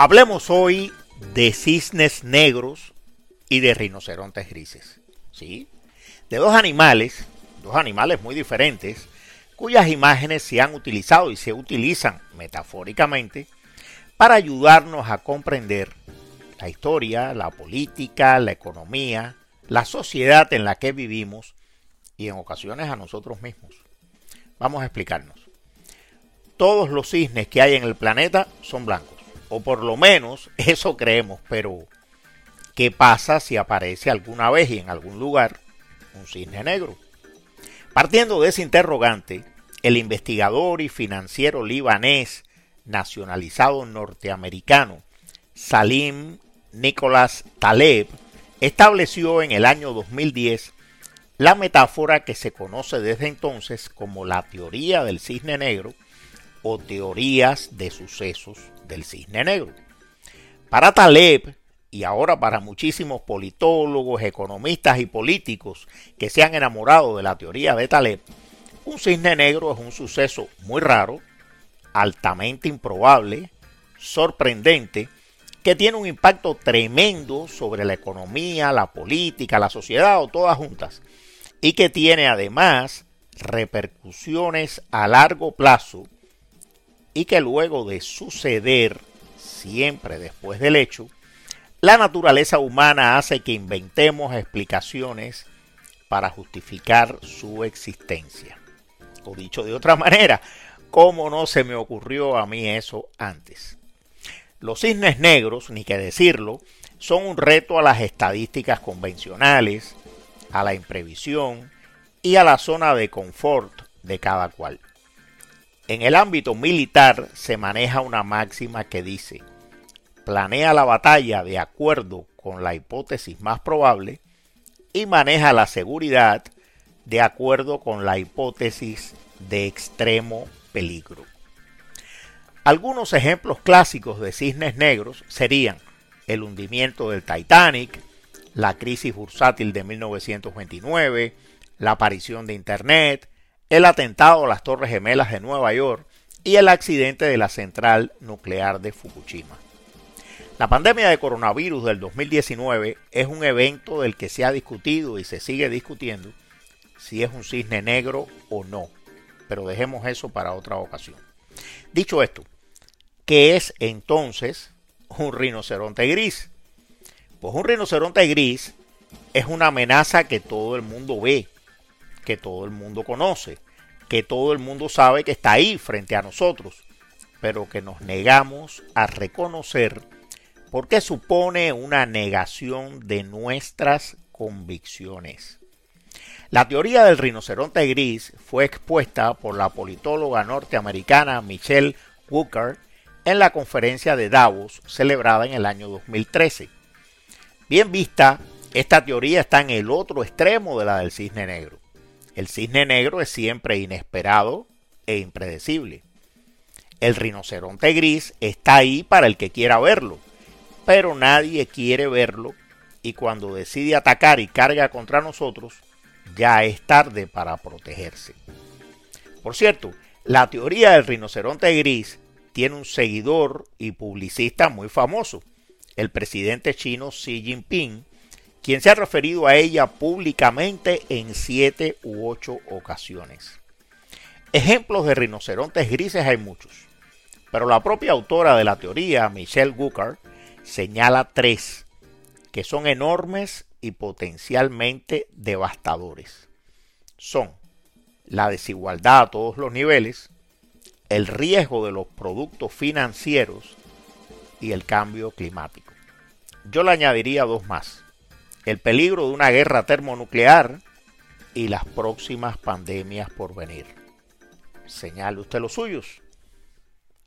Hablemos hoy de cisnes negros y de rinocerontes grises. ¿Sí? De dos animales, dos animales muy diferentes, cuyas imágenes se han utilizado y se utilizan metafóricamente para ayudarnos a comprender la historia, la política, la economía, la sociedad en la que vivimos y en ocasiones a nosotros mismos. Vamos a explicarnos. Todos los cisnes que hay en el planeta son blancos o por lo menos eso creemos, pero ¿qué pasa si aparece alguna vez y en algún lugar un cisne negro? Partiendo de ese interrogante, el investigador y financiero libanés nacionalizado norteamericano Salim Nicolás Taleb estableció en el año 2010 la metáfora que se conoce desde entonces como la teoría del cisne negro o teorías de sucesos del cisne negro. Para Taleb, y ahora para muchísimos politólogos, economistas y políticos que se han enamorado de la teoría de Taleb, un cisne negro es un suceso muy raro, altamente improbable, sorprendente, que tiene un impacto tremendo sobre la economía, la política, la sociedad o todas juntas, y que tiene además repercusiones a largo plazo y que luego de suceder, siempre después del hecho, la naturaleza humana hace que inventemos explicaciones para justificar su existencia. O dicho de otra manera, ¿cómo no se me ocurrió a mí eso antes? Los cisnes negros, ni que decirlo, son un reto a las estadísticas convencionales, a la imprevisión y a la zona de confort de cada cual. En el ámbito militar se maneja una máxima que dice, planea la batalla de acuerdo con la hipótesis más probable y maneja la seguridad de acuerdo con la hipótesis de extremo peligro. Algunos ejemplos clásicos de cisnes negros serían el hundimiento del Titanic, la crisis bursátil de 1929, la aparición de Internet, el atentado a las Torres Gemelas de Nueva York y el accidente de la central nuclear de Fukushima. La pandemia de coronavirus del 2019 es un evento del que se ha discutido y se sigue discutiendo si es un cisne negro o no, pero dejemos eso para otra ocasión. Dicho esto, ¿qué es entonces un rinoceronte gris? Pues un rinoceronte gris es una amenaza que todo el mundo ve, que todo el mundo conoce, que todo el mundo sabe que está ahí frente a nosotros, pero que nos negamos a reconocer porque supone una negación de nuestras convicciones. La teoría del rinoceronte gris fue expuesta por la politóloga norteamericana Michelle Walker en la conferencia de Davos celebrada en el año 2013. Bien vista, esta teoría está en el otro extremo de la del cisne negro. El cisne negro es siempre inesperado e impredecible. El rinoceronte gris está ahí para el que quiera verlo, pero nadie quiere verlo y cuando decide atacar y carga contra nosotros, ya es tarde para protegerse. Por cierto, la teoría del rinoceronte gris tiene un seguidor y publicista muy famoso, el presidente chino Xi Jinping, quien se ha referido a ella públicamente en siete u ocho ocasiones. Ejemplos de rinocerontes grises hay muchos, pero la propia autora de la teoría, Michelle Gucker, señala tres que son enormes y potencialmente devastadores. Son la desigualdad a todos los niveles, el riesgo de los productos financieros y el cambio climático. Yo le añadiría dos más el peligro de una guerra termonuclear y las próximas pandemias por venir. Señale usted los suyos.